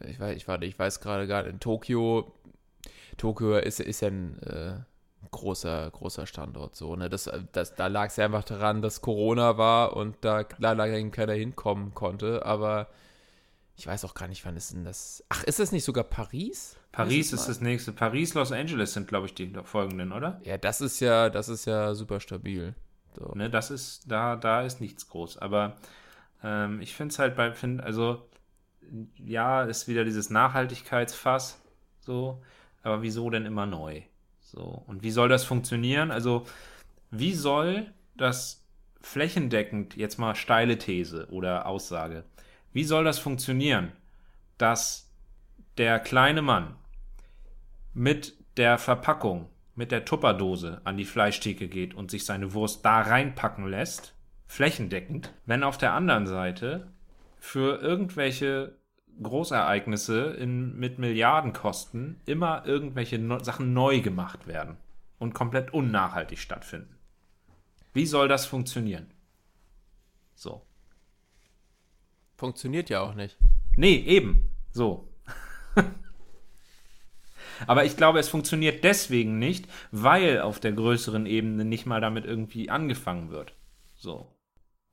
ich weiß, ich, warte, ich weiß gerade gar in Tokio, Tokio ist, ist ja ein äh, großer, großer Standort. So, ne? das, das, da lag es ja einfach daran, dass Corona war und da leider eben keiner hinkommen konnte. Aber ich weiß auch gar nicht, wann ist denn das. Ach, ist das nicht sogar Paris? Paris ist Mal? das nächste. Paris, Los Angeles sind, glaube ich, die folgenden, oder? Ja, das ist ja, das ist ja super stabil. So. Ne, das ist, da, da ist nichts groß. Aber ähm, ich finde es halt bei, find, also, ja, ist wieder dieses Nachhaltigkeitsfass, so, aber wieso denn immer neu? So, und wie soll das funktionieren? Also, wie soll das flächendeckend, jetzt mal steile These oder Aussage, wie soll das funktionieren, dass der kleine Mann mit der Verpackung, mit der Tupperdose an die Fleischtheke geht und sich seine Wurst da reinpacken lässt, flächendeckend, wenn auf der anderen Seite für irgendwelche Großereignisse in, mit Milliardenkosten immer irgendwelche no Sachen neu gemacht werden und komplett unnachhaltig stattfinden. Wie soll das funktionieren? So. Funktioniert ja auch nicht. Nee, eben. So. Aber ich glaube, es funktioniert deswegen nicht, weil auf der größeren Ebene nicht mal damit irgendwie angefangen wird. So.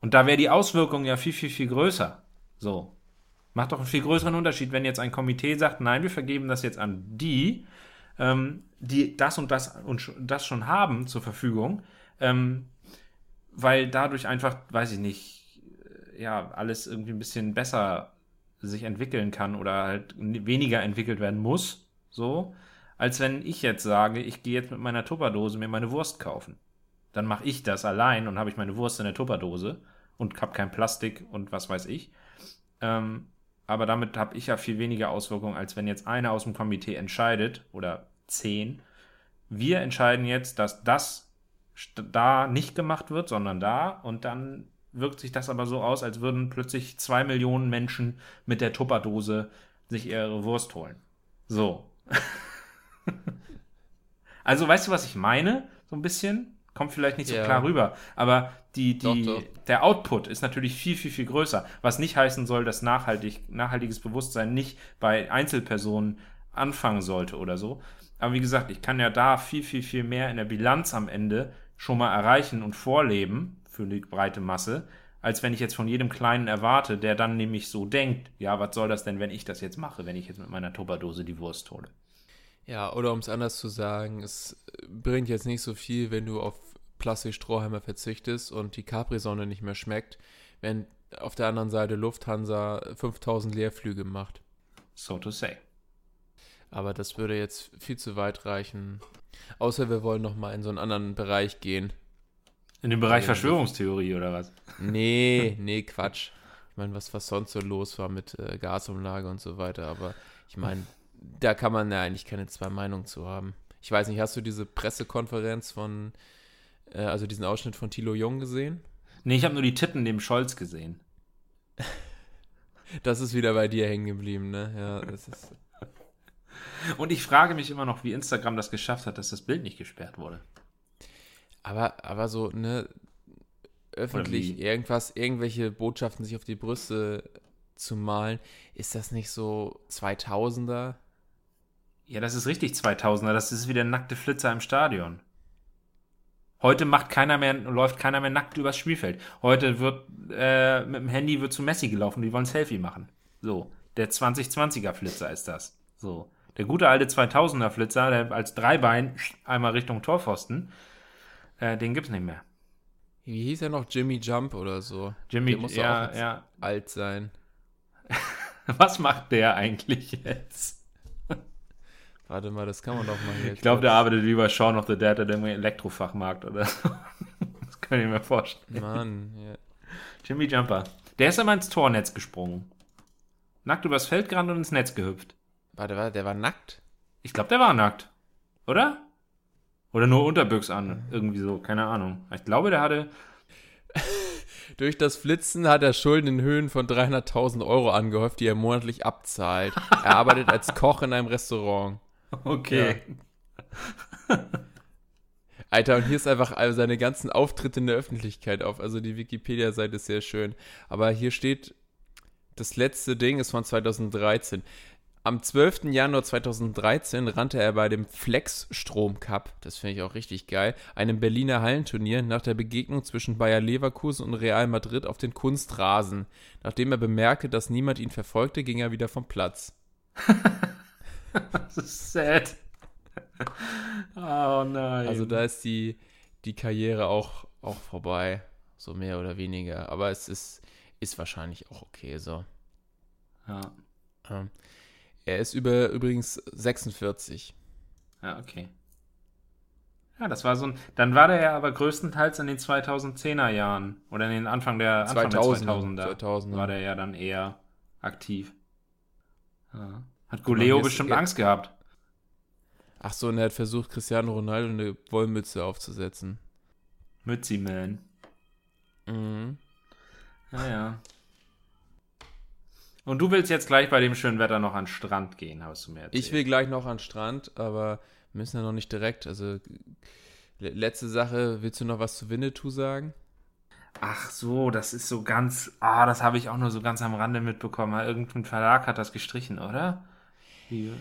Und da wäre die Auswirkung ja viel, viel, viel größer. So. Macht doch einen viel größeren Unterschied, wenn jetzt ein Komitee sagt, nein, wir vergeben das jetzt an die, ähm, die das und das und das schon haben zur Verfügung, ähm, weil dadurch einfach, weiß ich nicht, ja, alles irgendwie ein bisschen besser sich entwickeln kann oder halt weniger entwickelt werden muss, so, als wenn ich jetzt sage, ich gehe jetzt mit meiner Tupperdose mir meine Wurst kaufen. Dann mache ich das allein und habe ich meine Wurst in der Tupperdose und habe kein Plastik und was weiß ich. Ähm, aber damit habe ich ja viel weniger Auswirkungen, als wenn jetzt einer aus dem Komitee entscheidet oder zehn. Wir entscheiden jetzt, dass das da nicht gemacht wird, sondern da und dann wirkt sich das aber so aus, als würden plötzlich zwei Millionen Menschen mit der Tupperdose sich ihre Wurst holen. So. also, weißt du, was ich meine? So ein bisschen? Kommt vielleicht nicht so Ja. klar rüber. Aber die, die, Doch, doch. der Output ist natürlich viel, viel, viel größer. Was nicht heißen soll, dass nachhaltig, nachhaltiges Bewusstsein nicht bei Einzelpersonen anfangen sollte oder so. Aber wie gesagt, ich kann ja da viel, viel, viel mehr in der Bilanz am Ende schon mal erreichen und vorleben für die breite Masse, als wenn ich jetzt von jedem Kleinen erwarte, der dann nämlich so denkt, ja, was soll das denn, wenn ich das jetzt mache, wenn ich jetzt mit meiner Tupperdose die Wurst hole? Ja, oder um es anders zu sagen, es bringt jetzt nicht so viel, wenn du auf Plastikstrohhalme verzichtest und die Capri-Sonne nicht mehr schmeckt, wenn auf der anderen Seite Lufthansa 5000 Leerflüge macht. So to say. Aber das würde jetzt viel zu weit reichen. Außer wir wollen noch mal in so einen anderen Bereich gehen. In dem Bereich Verschwörungstheorie oder was? Nee, nee, Quatsch. Ich meine, was, was sonst so los war mit äh, Gasumlage und so weiter. Aber ich meine, da kann man ja eigentlich keine zwei Meinungen zu haben. Ich weiß nicht, hast du diese Pressekonferenz von, äh, also diesen Ausschnitt von Thilo Jung gesehen? Nee, ich habe nur die Titten neben Scholz gesehen. Das ist wieder bei dir hängen geblieben, ne? Ja, das ist. Und ich frage mich immer noch, wie Instagram das geschafft hat, dass das Bild nicht gesperrt wurde. Aber, aber so, ne, öffentlich irgendwas, irgendwelche Botschaften sich auf die Brüste zu malen, ist das nicht so 2000er? Ja, das ist richtig 2000er. Das ist wieder nackte Flitzer im Stadion. Heute macht keiner mehr, läuft keiner mehr nackt übers Spielfeld. Heute wird äh, mit dem Handy wird zu Messi gelaufen. Die wollen Selfie machen. So, der 2020er Flitzer ist das. So, der gute alte 2000er Flitzer, der als Dreibein einmal Richtung Torpfosten, äh, den gibt's nicht mehr. Wie hieß er noch? Jimmy Jump oder so? Jimmy, Der muss ja, auch ja. alt sein. Was macht der eigentlich jetzt? Warte mal, das kann man doch mal hier. Ich glaube, der arbeitet wie bei Shaun of the Dead oder im Elektrofachmarkt oder so. Das kann ich mir vorstellen. Mann, ja. Jimmy Jumper. Der ist immer ins Tornetz gesprungen. Nackt übers Feld gerannt und ins Netz gehüpft. Warte, warte, der war nackt? Ich glaube, der war nackt. Oder? Oder nur Unterbüchs an. Irgendwie so, keine Ahnung. Ich glaube, der hatte. Durch das Flitzen hat er Schulden in Höhen von 300.000 Euro angehäuft, die er monatlich abzahlt. Er arbeitet als Koch in einem Restaurant. Okay. Alter, und hier ist einfach all seine ganzen Auftritte in der Öffentlichkeit auf. Also die Wikipedia-Seite ist sehr schön. Aber hier steht, das letzte Ding ist von 2013. Am 12. Januar 2013 rannte er bei dem Flex Strom Cup, das finde ich auch richtig geil, einem Berliner Hallenturnier nach der Begegnung zwischen Bayer Leverkusen und Real Madrid auf den Kunstrasen. Nachdem er bemerkte, dass niemand ihn verfolgte, ging er wieder vom Platz. Das ist sad. Oh nein. Also da ist die, die Karriere auch, auch vorbei, so mehr oder weniger. Aber es ist, ist wahrscheinlich auch okay so. Ja. Ähm, er ist über, übrigens 46. ja, okay. Ja, das war so ein. Dann war der ja aber größtenteils in den 2010er Jahren oder in den Anfang der, Anfang 2000er, der 2000er 2000er. war der ja dann eher aktiv. Ja. Hat Goleo ist- bestimmt ja. Angst gehabt. Ach so, und er hat versucht, Cristiano Ronaldo eine Wollmütze aufzusetzen. Mützi Man. Mhm. Ja, ja. Und du willst jetzt gleich bei dem schönen Wetter noch an den Strand gehen, hast du mir erzählt. Ich will gleich noch an den Strand, aber wir müssen ja noch nicht direkt. Also, le- letzte Sache, willst du noch was zu Winnetou sagen? Ach so, das ist so ganz. Ah, das habe ich auch nur so ganz am Rande mitbekommen. Irgendein Verlag hat das gestrichen, oder? Wie?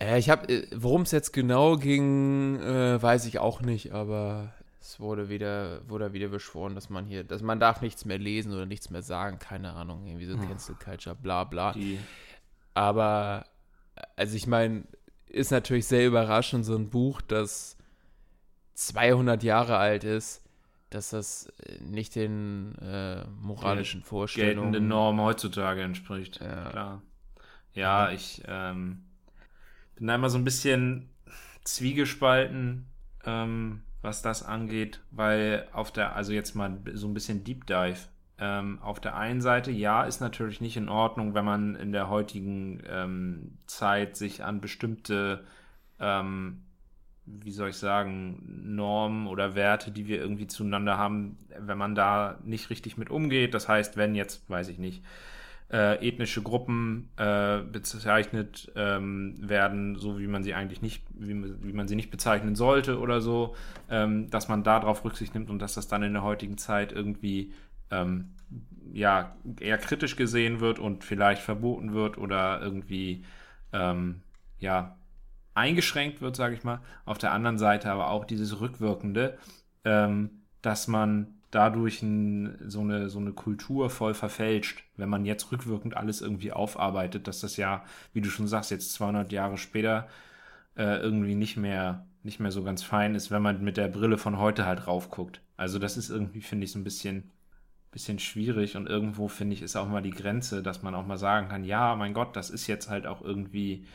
Äh, ich habe, worum es jetzt genau ging, äh, weiß ich auch nicht, aber es wurde wieder, wurde wieder beschworen, dass man hier, dass man darf nichts mehr lesen oder nichts mehr sagen, keine Ahnung, irgendwie so Cancel Culture, bla bla. Die, Aber, also ich meine, ist natürlich sehr überraschend, so ein Buch, das 200 Jahre alt ist, dass das äh, nicht den äh, moralischen Vorstellungen... geltende Norm heutzutage entspricht. Ja. Klar. Ja, ich ähm, bin da immer so ein bisschen zwiegespalten, ähm, was das angeht, weil auf der, also jetzt mal so ein bisschen Deep Dive. Ähm, auf der einen Seite, ja, ist natürlich nicht in Ordnung, wenn man in der heutigen ähm, Zeit sich an bestimmte ähm, wie soll ich sagen, Normen oder Werte, die wir irgendwie zueinander haben, wenn man da nicht richtig mit umgeht. Das heißt, wenn jetzt, weiß ich nicht, äh, ethnische Gruppen äh, bezeichnet ähm, werden, so wie man sie eigentlich nicht, wie man, wie man sie nicht bezeichnen sollte oder so, ähm, dass man darauf Rücksicht nimmt und dass das dann in der heutigen Zeit irgendwie ähm, ja eher kritisch gesehen wird und vielleicht verboten wird oder irgendwie ähm, ja eingeschränkt wird, sage ich mal. Auf der anderen Seite aber auch dieses Rückwirkende, ähm, dass man dadurch ein, so, eine, so eine Kultur voll verfälscht, wenn man jetzt rückwirkend alles irgendwie aufarbeitet, dass das ja, wie du schon sagst, jetzt 200 Jahre später äh, irgendwie nicht mehr, nicht mehr so ganz fein ist, wenn man mit der Brille von heute halt raufguckt. Also das ist irgendwie, finde ich, so ein bisschen, bisschen schwierig und irgendwo, finde ich, ist auch mal die Grenze, dass man auch mal sagen kann, ja, mein Gott, das ist jetzt halt auch irgendwie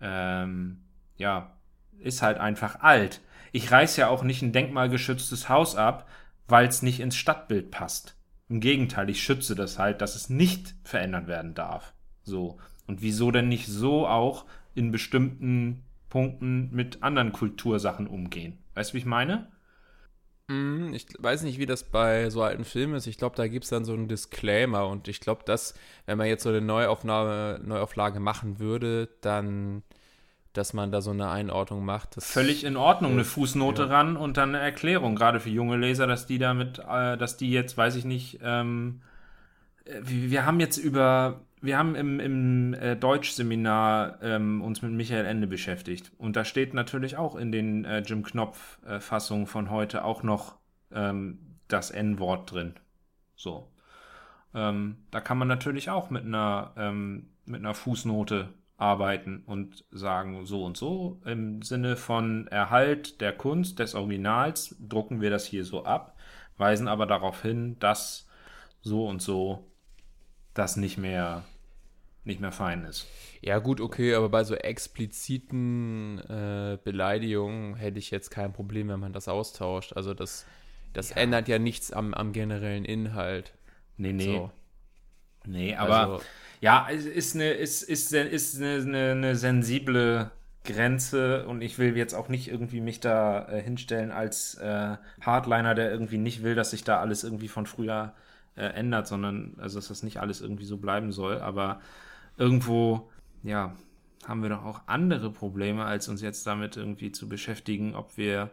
ähm, ja, ist halt einfach alt. Ich reiß ja auch nicht ein denkmalgeschütztes Haus ab, weil es nicht ins Stadtbild passt. Im Gegenteil, ich schütze das halt, dass es nicht verändert werden darf. So. Und wieso denn nicht so auch in bestimmten Punkten mit anderen Kultursachen umgehen? Weißt du, wie ich meine? Mm, Ich weiß nicht, wie das bei so alten Filmen ist. Ich glaube, da gibt es dann so einen Disclaimer und ich glaube, dass, wenn man jetzt so eine Neuaufnahme, Neuauflage machen würde, dann, dass man da so eine Einordnung macht. Völlig in Ordnung, eine. Fußnote Ja. ran und dann eine Erklärung, gerade für junge Leser, dass die damit, äh, dass die jetzt, weiß ich nicht, ähm, äh, wir wir haben jetzt über, wir haben im, im äh, Deutschseminar ähm, uns mit Michael Ende beschäftigt und da steht natürlich auch in den äh, Jim Knopf-Fassungen von heute auch noch ähm, das N-Wort drin. So. Ähm, da kann man natürlich auch mit einer, ähm, mit einer Fußnote arbeiten und sagen, so und so, im Sinne von Erhalt der Kunst, des Originals, drucken wir das hier so ab, weisen aber darauf hin, dass so und so das nicht mehr, nicht mehr fein ist. Ja, gut, okay, aber bei so expliziten äh, Beleidigungen hätte ich jetzt kein Problem, wenn man das austauscht. Also das, das ändert ja nichts am, am generellen Inhalt. Nee, nee. So. Nee, aber Also- ja, ist eine, ist, ist, ist eine, eine, eine sensible Grenze und ich will jetzt auch nicht irgendwie mich da äh, hinstellen als äh, Hardliner, der irgendwie nicht will, dass sich da alles irgendwie von früher äh, ändert, sondern also dass das nicht alles irgendwie so bleiben soll. Aber irgendwo, ja, haben wir doch auch andere Probleme, als uns jetzt damit irgendwie zu beschäftigen, ob wir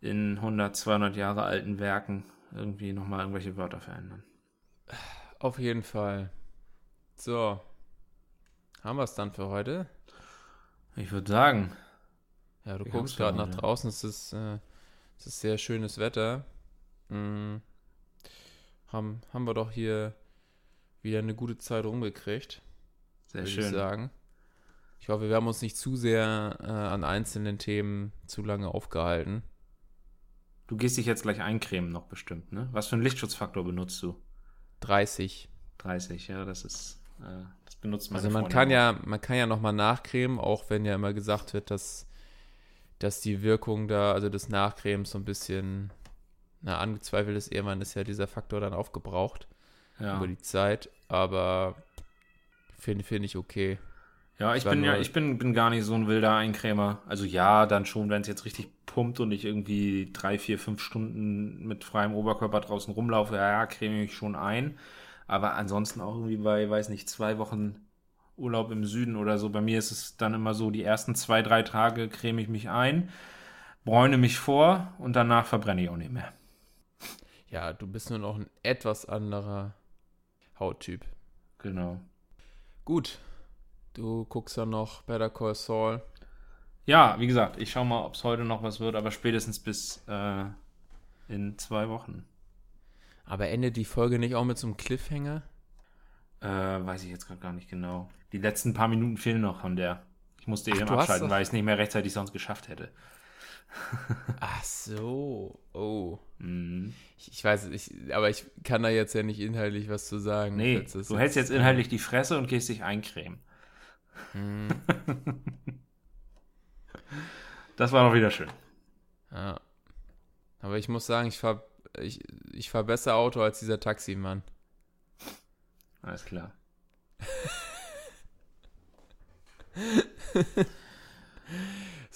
in 100, 200 Jahre alten Werken irgendwie nochmal irgendwelche Wörter verändern. Auf jeden Fall. So. Haben wir es dann für heute? Ich würde sagen, Ja, du guckst gerade nach draußen, es ist, äh, es ist sehr schönes Wetter. Mm. Haben, haben wir doch hier wieder eine gute Zeit rumgekriegt, sehr würde ich schön. sagen. Ich hoffe, wir haben uns nicht zu sehr äh, an einzelnen Themen zu lange aufgehalten. Du gehst dich jetzt gleich eincremen noch bestimmt, ne? Was für einen Lichtschutzfaktor benutzt du? 30. 30, ja, das ist, das benutzt meine Also man Freundin kann auch. ja, man kann ja nochmal nachcremen, auch wenn ja immer gesagt wird, dass, dass die Wirkung da, also des Nachcremens so ein bisschen, na, angezweifelt ist, irgendwann ist ja dieser Faktor dann aufgebraucht Ja, über die Zeit, aber finde finde ich okay. ja ich war bin ja, ich bin, bin gar nicht so ein wilder Eincremer. Also ja, dann schon, wenn es jetzt richtig pumpt und ich irgendwie drei, vier, fünf Stunden mit freiem Oberkörper draußen rumlaufe, ja, ja, creme ich schon ein. Aber ansonsten auch irgendwie bei, weiß nicht, zwei Wochen Urlaub im Süden oder so. Bei mir ist es dann immer so, die ersten zwei, drei Tage creme ich mich ein, bräune mich vor und danach verbrenne ich auch nicht mehr. Ja, du bist nur noch ein etwas anderer Hauttyp. Genau. Gut, du guckst ja noch Better Call Saul. Ja, wie gesagt, ich schau mal, ob es heute noch was wird, aber spätestens bis äh, in zwei Wochen. Aber endet die Folge nicht auch mit so einem Cliffhanger? Äh, weiß ich jetzt gerade gar nicht genau. Die letzten paar Minuten fehlen noch von der. Ich musste Ach, eben abschalten, weil ich es nicht mehr rechtzeitig sonst geschafft hätte. Ach so, oh. Mhm. Ich, ich weiß, ich, aber ich kann da jetzt ja nicht inhaltlich was zu sagen. Nee, Jetzt du hältst jetzt inhaltlich die Fresse und gehst dich eincremen. Hm, Das war doch wieder schön. ja. Aber ich muss sagen, ich fahre ich, ich fahr besser Auto als dieser Taximann. Alles klar.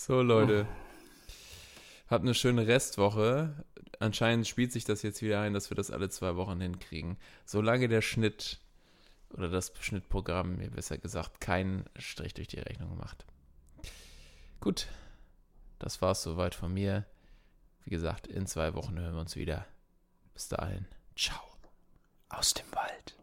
So, Leute. Habt eine schöne Restwoche. Anscheinend spielt sich das jetzt wieder ein, dass wir das alle zwei Wochen hinkriegen. Solange der Schnitt oder das Schnittprogramm, mir besser gesagt, keinen Strich durch die Rechnung macht. Gut, das war's soweit von mir. Wie gesagt, in zwei Wochen hören wir uns wieder. Bis dahin, ciao. Aus dem Wald.